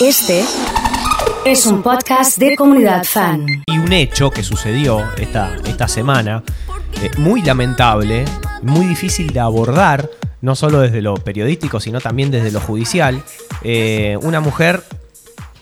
Este es un podcast de comunidad fan. Y un hecho que sucedió esta, esta semana, eh, muy lamentable, muy difícil de abordar, no solo desde lo periodístico, sino también desde lo judicial. Eh, una mujer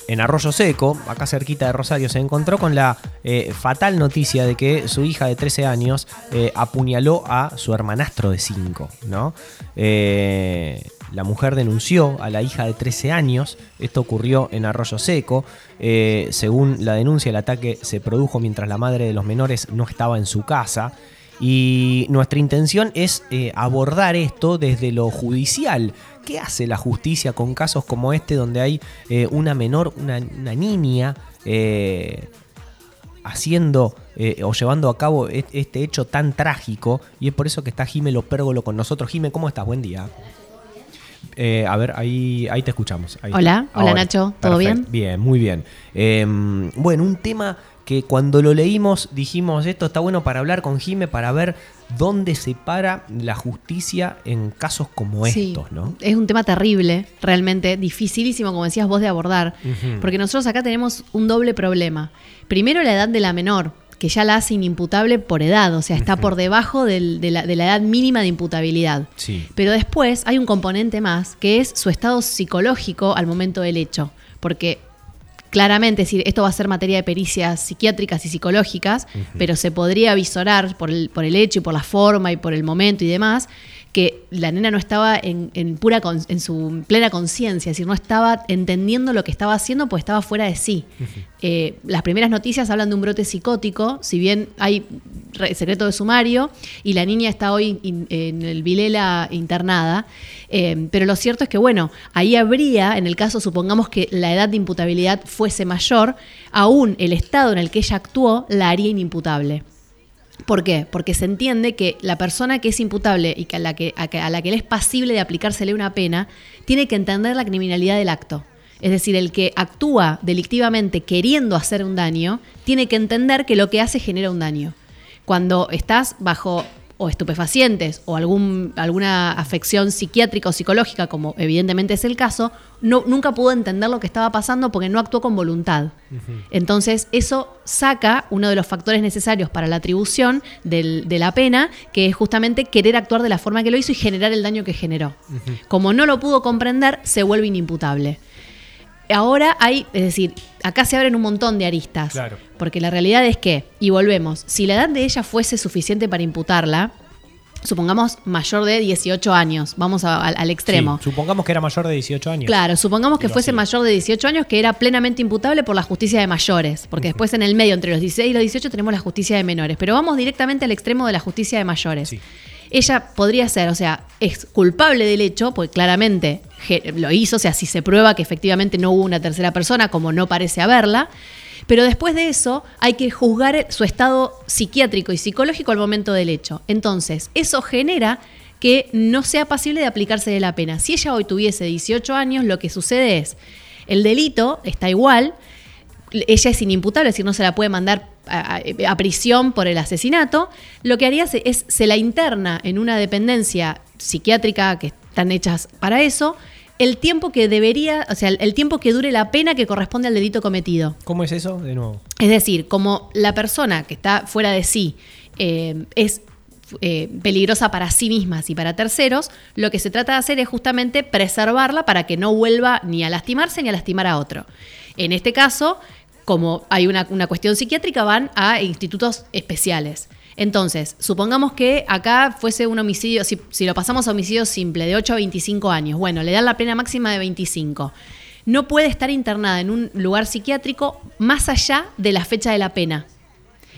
en Arroyo Seco, acá cerquita de Rosario, se encontró con la eh, fatal noticia de que su hija de 13 años apuñaló a su hermanastro de 5, ¿no? Eh, la mujer denunció a la hija de 13 años, esto ocurrió en Arroyo Seco, según la denuncia el ataque se produjo mientras la madre de los menores no estaba en su casa. Y nuestra intención es abordar esto desde lo judicial, ¿Qué hace la justicia con casos como este donde hay eh, una menor, una, niña, eh, haciendo eh, o llevando a cabo este hecho tan trágico? Y es por eso que está Jime Lopérgolo con nosotros. Jime, ¿cómo estás? Buen día. A ver, ahí, ahí te escuchamos. hola, hola Nacho, ¿todo bien? Bien, muy bien. Em, bueno, un tema que cuando lo leímos dijimos, esto está bueno para hablar con Jime, para ver dónde se para la justicia en casos como estos, ¿no? Es un tema terrible, realmente, dificilísimo, como decías vos, de abordar, porque nosotros acá tenemos un doble problema. Primero, la edad de la menor, que ya la hace inimputable por edad, o sea, está por debajo de, la, de, la, edad mínima de imputabilidad. Sí. Pero después hay un componente más, que es su estado psicológico al momento del hecho, porque claramente, es decir, esto va a ser materia de pericias psiquiátricas y psicológicas, pero se podría visorar por el, por el hecho y por la forma y por el momento y demás, que la nena no estaba en, pura en su plena conciencia, es decir, no estaba entendiendo lo que estaba haciendo, pues estaba fuera de sí. Eh, las primeras noticias hablan de un brote psicótico, si bien hay secreto de sumario y la niña está hoy en el Vilela internada, eh, pero lo cierto es que, bueno, ahí habría, en el caso, supongamos que la edad de imputabilidad fuese mayor, aún el estado en el que ella actuó la haría inimputable. ¿Por qué? Porque se entiende que la persona que es imputable y a la que, a, la que le es pasible de aplicársele una pena, tiene que entender la criminalidad del acto. Es decir, el que actúa delictivamente queriendo hacer un daño, tiene que entender que lo que hace genera un daño. Cuando estás bajo o estupefacientes o algún, alguna afección psiquiátrica o psicológica, como evidentemente es el caso, no, nunca pudo entender lo que estaba pasando porque no actuó con voluntad. Entonces, eso saca uno de los factores necesarios para la atribución de la pena, que es justamente querer actuar de la forma que lo hizo y generar el daño que generó. Como no lo pudo comprender, se vuelve inimputable. Ahora hay, es decir, acá se abren un montón de aristas. Claro. Porque la realidad es que, y volvemos, si la edad de ella fuese suficiente para imputarla, supongamos mayor de 18 años, vamos al extremo. supongamos que era mayor de 18 años. Claro, supongamos que fuese mayor de 18 años, que era plenamente imputable por la justicia de mayores, porque después en el medio, entre los 16 y los 18, tenemos la justicia de menores. Pero vamos directamente al extremo de la justicia de mayores. Ella podría ser, o sea, es culpable del hecho, pues claramente lo hizo, o sea, si se prueba que efectivamente no hubo una tercera persona, como no parece haberla, pero después de eso hay que juzgar su estado psiquiátrico y psicológico al momento del hecho. Entonces, eso genera que no sea pasible de aplicarse de la pena. Si ella hoy tuviese 18 años, lo que sucede es, el delito está igual, ella es inimputable, es decir, no se la puede mandar a, prisión por el asesinato, lo que haría es, se la interna en una dependencia psiquiátrica que están hechas para eso, el tiempo que debería, o sea, el tiempo que dure la pena que corresponde al delito cometido. ¿Cómo es eso? De nuevo. Es decir, como la persona que está fuera de sí eh, es eh, peligrosa para sí mismas y para terceros, lo que se trata de hacer es justamente preservarla para que no vuelva ni a lastimarse ni a lastimar a otro. En este caso, como hay una, cuestión psiquiátrica, van a institutos especiales. Entonces, supongamos que acá fuese un homicidio, si, lo pasamos a homicidio simple, de 8 a 25 años, bueno, le dan la pena máxima de 25. No puede estar internada en un lugar psiquiátrico más allá de la fecha de la pena.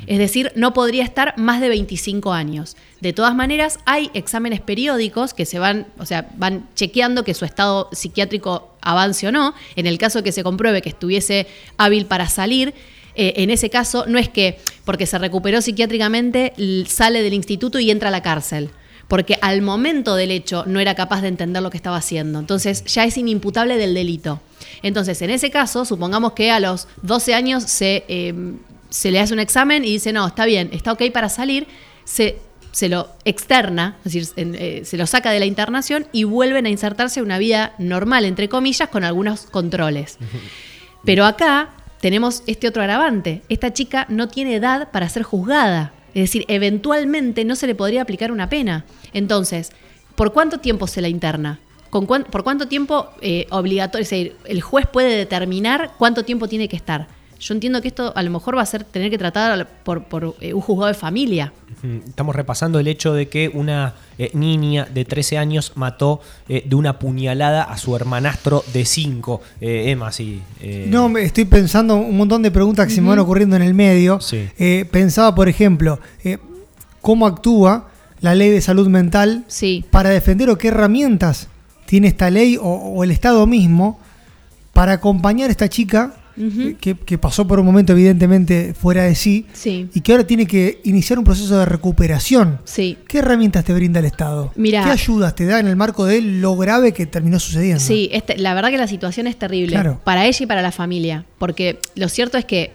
Es decir, no podría estar más de 25 años. De todas maneras, hay exámenes periódicos que se van, o sea, van chequeando que su estado psiquiátrico avance o no. En el caso que se compruebe que estuviese hábil para salir, eh, en ese caso no es que porque se recuperó psiquiátricamente sale del instituto y entra a la cárcel porque al momento del hecho no era capaz de entender lo que estaba haciendo. Entonces ya es inimputable del delito. Entonces, en ese caso, supongamos que a los 12 años se, eh, se le hace un examen y dice, no, está bien, está ok para salir, se se lo externa, es decir, en- eh, se lo saca de la internación y vuelven a insertarse una vida normal, entre comillas, con algunos controles. Pero acá tenemos este otro agravante. Esta chica no tiene edad para ser juzgada. Es decir, eventualmente no se le podría aplicar una pena. Entonces, ¿por cuánto tiempo se la interna? ¿Con cuán- ¿Por cuánto tiempo eh, obligatorio? Es decir, el juez puede determinar cuánto tiempo tiene que estar. Yo entiendo que esto a lo mejor va a ser tener que tratar por, por, eh, un juzgado de familia. Estamos repasando el hecho de que una eh, niña de 13 años mató eh, de una puñalada a su hermanastro de 5. Eh, Emma, sí. eh, No, me estoy pensando un montón de preguntas que se me van ocurriendo en el medio. Sí. Eh, pensaba, por ejemplo, eh, cómo actúa la ley de salud mental Sí. para defender o qué herramientas tiene esta ley o, o el Estado mismo para acompañar a esta chica eh, que, que pasó por un momento evidentemente fuera de sí Sí. y que ahora tiene que iniciar un proceso de recuperación. Sí. ¿Qué herramientas te brinda el Estado? Mira. ¿Qué ayudas te da en el marco de lo grave que terminó sucediendo? Sí, este- la verdad que la situación es terrible Claro. para ella y para la familia, porque lo cierto es que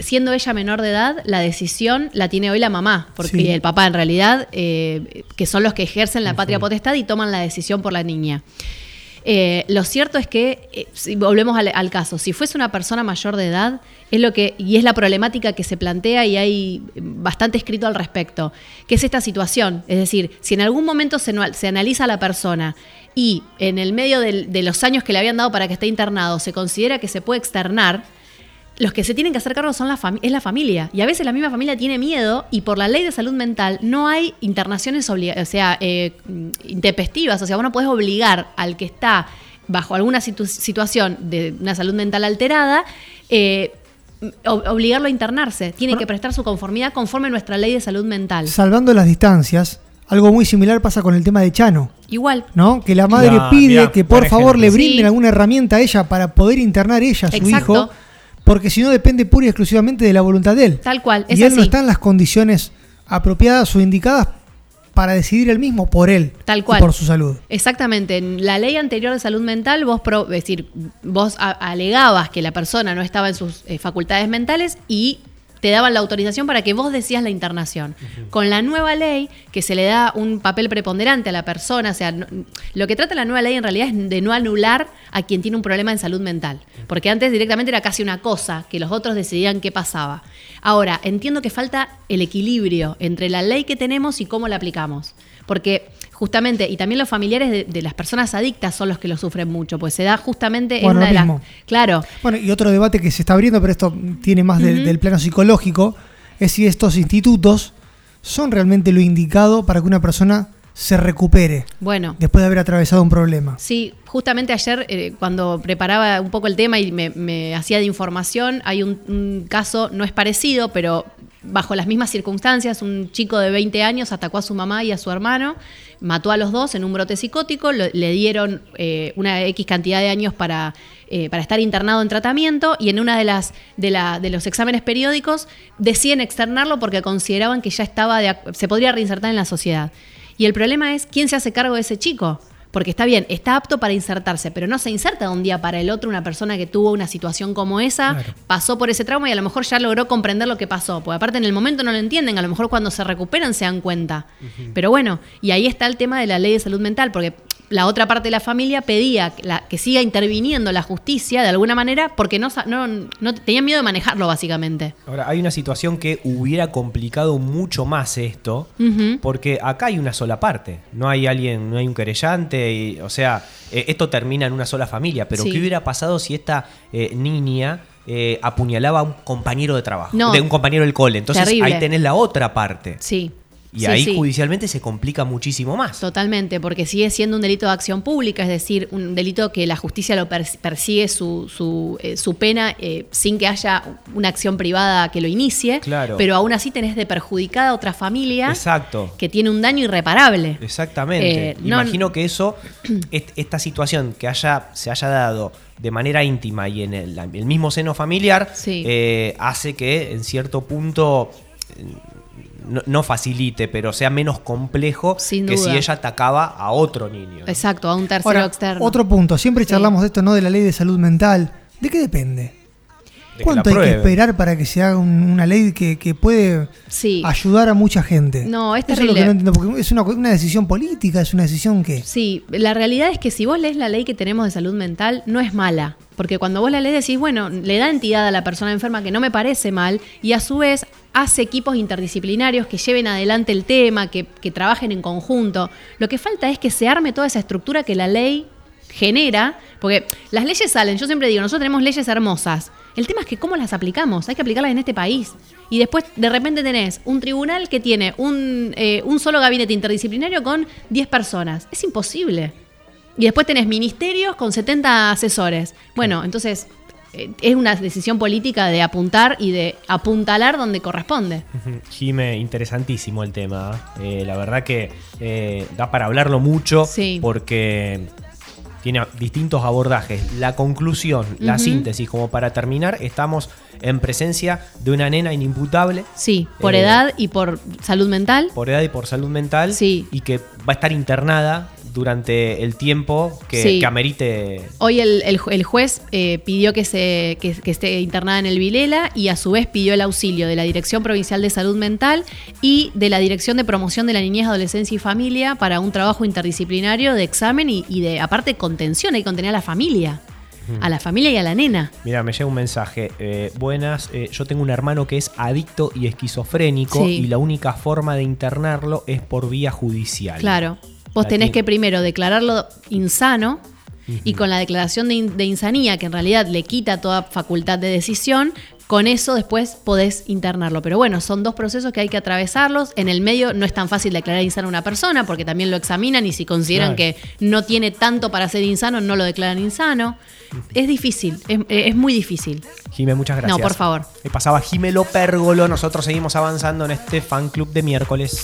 siendo ella menor de edad, la decisión la tiene hoy la mamá, porque Sí. el papá en realidad, eh, que son los que ejercen la patria potestad y toman la decisión por la niña. Eh, lo cierto es que, eh, si volvemos al, caso, si fuese una persona mayor de edad, es lo que, y es la problemática que se plantea y hay bastante escrito al respecto, que es esta situación. Es decir, si en algún momento se, se analiza a la persona y en el medio de los años que le habían dado para que esté internado se considera que se puede externar, los que se tienen que hacer cargo son la es la familia. Y a veces la misma familia tiene miedo y por la ley de salud mental no hay internaciones obliga- o sea, eh, intempestivas. O sea, vos no podés obligar al que está bajo alguna situ- situación de una salud mental alterada, eh, ob- obligarlo a internarse. Tiene Bueno. que prestar su conformidad conforme a nuestra ley de salud mental. Salvando las distancias, algo muy similar pasa con el tema de Chano. Igual. ¿no? Que la madre Claro, pide mirá, que por favor le brinden Sí. alguna herramienta a ella para poder internar ella a su Exacto. hijo, porque si no depende pura y exclusivamente de la voluntad de él. Tal cual, Y él no está en las condiciones apropiadas o indicadas para decidir él mismo por él Tal y cual. por su salud. Exactamente. En la ley anterior de salud mental, vos, pro- es decir, vos alegabas que la persona no estaba en sus eh, facultades mentales y te daban la autorización para que vos decías la internación. Con la nueva ley, que se le da un papel preponderante a la persona, o sea, no- lo que trata la nueva ley en realidad es de no anular a quien tiene un problema en salud mental. Porque antes directamente era casi una cosa, que los otros decidían qué pasaba. Ahora, entiendo que falta el equilibrio entre la ley que tenemos y cómo la aplicamos. Porque justamente, y también los familiares de, de las personas adictas son los que lo sufren mucho, pues se da justamente en Bueno, una lo de las. mismo. Claro, Bueno, y otro debate que se está abriendo, pero esto tiene más del- del plano psicológico, es si estos institutos son realmente lo indicado para que una persona se recupere bueno. después de haber atravesado un problema. Sí, justamente ayer eh, cuando preparaba un poco el tema y me, me hacía de información, hay un, un caso, no es parecido, pero bajo las mismas circunstancias, un chico de 20 años atacó a su mamá y a su hermano, mató a los dos en un brote psicótico, le dieron eh, una X cantidad de años para, eh, para estar internado en tratamiento y en una de las de, la- de los exámenes periódicos deciden externarlo porque consideraban que ya estaba de se podría reinsertar en la sociedad. Y el problema es quién se hace cargo de ese chico. Porque está bien, está apto para insertarse, pero no se inserta de un día para el otro una persona que tuvo una situación como esa, Claro. pasó por ese trauma y a lo mejor ya logró comprender lo que pasó. Porque aparte en el momento no lo entienden, a lo mejor cuando se recuperan se dan cuenta. Pero bueno, y ahí está el tema de la ley de salud mental, porque la otra parte de la familia pedía que, la- que siga interviniendo la justicia de alguna manera porque no, no, no tenían miedo de manejarlo básicamente. Ahora, hay una situación que hubiera complicado mucho más esto, porque acá hay una sola parte. No hay alguien, no hay un querellante, y, o sea, eh, esto termina en una sola familia. Pero Sí. ¿qué hubiera pasado si esta eh, niña eh, apuñalaba a un compañero de trabajo? No. De un compañero del cole. Entonces Terrible. ahí tenés la otra parte. Sí. Y Sí, ahí sí. judicialmente se complica muchísimo más. Totalmente, porque sigue siendo un delito de acción pública, es decir, un delito que la justicia lo pers- persigue su, su, eh, su pena eh, sin que haya una acción privada que lo inicie, Claro. pero aún así tenés de perjudicada a otra familia Exacto. que tiene un daño irreparable. Exactamente. Eh, no- Imagino que eso, est- esta situación que haya, se haya dado de manera íntima y en el, el mismo seno familiar, Sí. eh, hace que en cierto punto no, no facilite, pero sea menos complejo Sin que duda. si ella atacaba a otro niño. ¿no? Exacto, a un tercero Ahora, externo. otro punto, siempre Sí. charlamos de esto, ¿no? De la ley de salud mental. ¿De qué depende? ¿Cuánto hay que esperar para que se haga un- una ley que, que puede Sí. ayudar a mucha gente? No, es Eso es lo que no entiendo, porque es una, una decisión política, es una decisión que... Sí, la realidad es que si vos lees la ley que tenemos de salud mental, no es mala. Porque cuando vos la lees decís, bueno, le da entidad a la persona enferma que no me parece mal y a su vez hace equipos interdisciplinarios que lleven adelante el tema, que, que trabajen en conjunto. Lo que falta es que se arme toda esa estructura que la ley genera, porque las leyes salen, yo siempre digo, nosotros tenemos leyes hermosas. El tema es que cómo las aplicamos, hay que aplicarlas en este país. Y después de repente tenés un tribunal que tiene un, eh, un solo gabinete interdisciplinario con 10 personas. Es imposible. Y después tenés ministerios con 70 asesores. Bueno, entonces eh, es una decisión política de apuntar y de apuntalar donde corresponde. Jime, interesantísimo el tema. Eh, la verdad que eh, da para hablarlo mucho Sí. porque tiene distintos abordajes. La conclusión, la síntesis, como para terminar, estamos en presencia de una nena inimputable Sí, por Eh, edad y por salud mental. por edad y por salud mental Sí. y que va a estar internada durante el tiempo que, Sí. que amerite. Hoy el, el ju- el juez eh, pidió que, se, que, que esté internada en el Vilela y a su vez pidió el auxilio de la Dirección Provincial de Salud Mental y de la Dirección de Promoción de la Niñez, Adolescencia y Familia para un trabajo interdisciplinario de examen y, y de, aparte, contención. Hay que contener a la familia. A la familia y a la nena. Mira, me llega un mensaje. eh, buenas, eh, yo tengo un hermano que es adicto y esquizofrénico Sí. y la única forma de internarlo es por vía judicial. Claro. Vos tenés que primero declararlo insano y con la declaración de, in- de insanía, que en realidad le quita toda facultad de decisión, con eso después podés internarlo. Pero bueno, son dos procesos que hay que atravesarlos. En el medio no es tan fácil declarar insano a una persona porque también lo examinan y si consideran Claro. que no tiene tanto para ser insano, no lo declaran insano. Es difícil, es, es muy difícil. Jime, muchas gracias. No, por favor. Me pasaba Jimelo Pérgolo. Nosotros seguimos avanzando en este fan club de miércoles.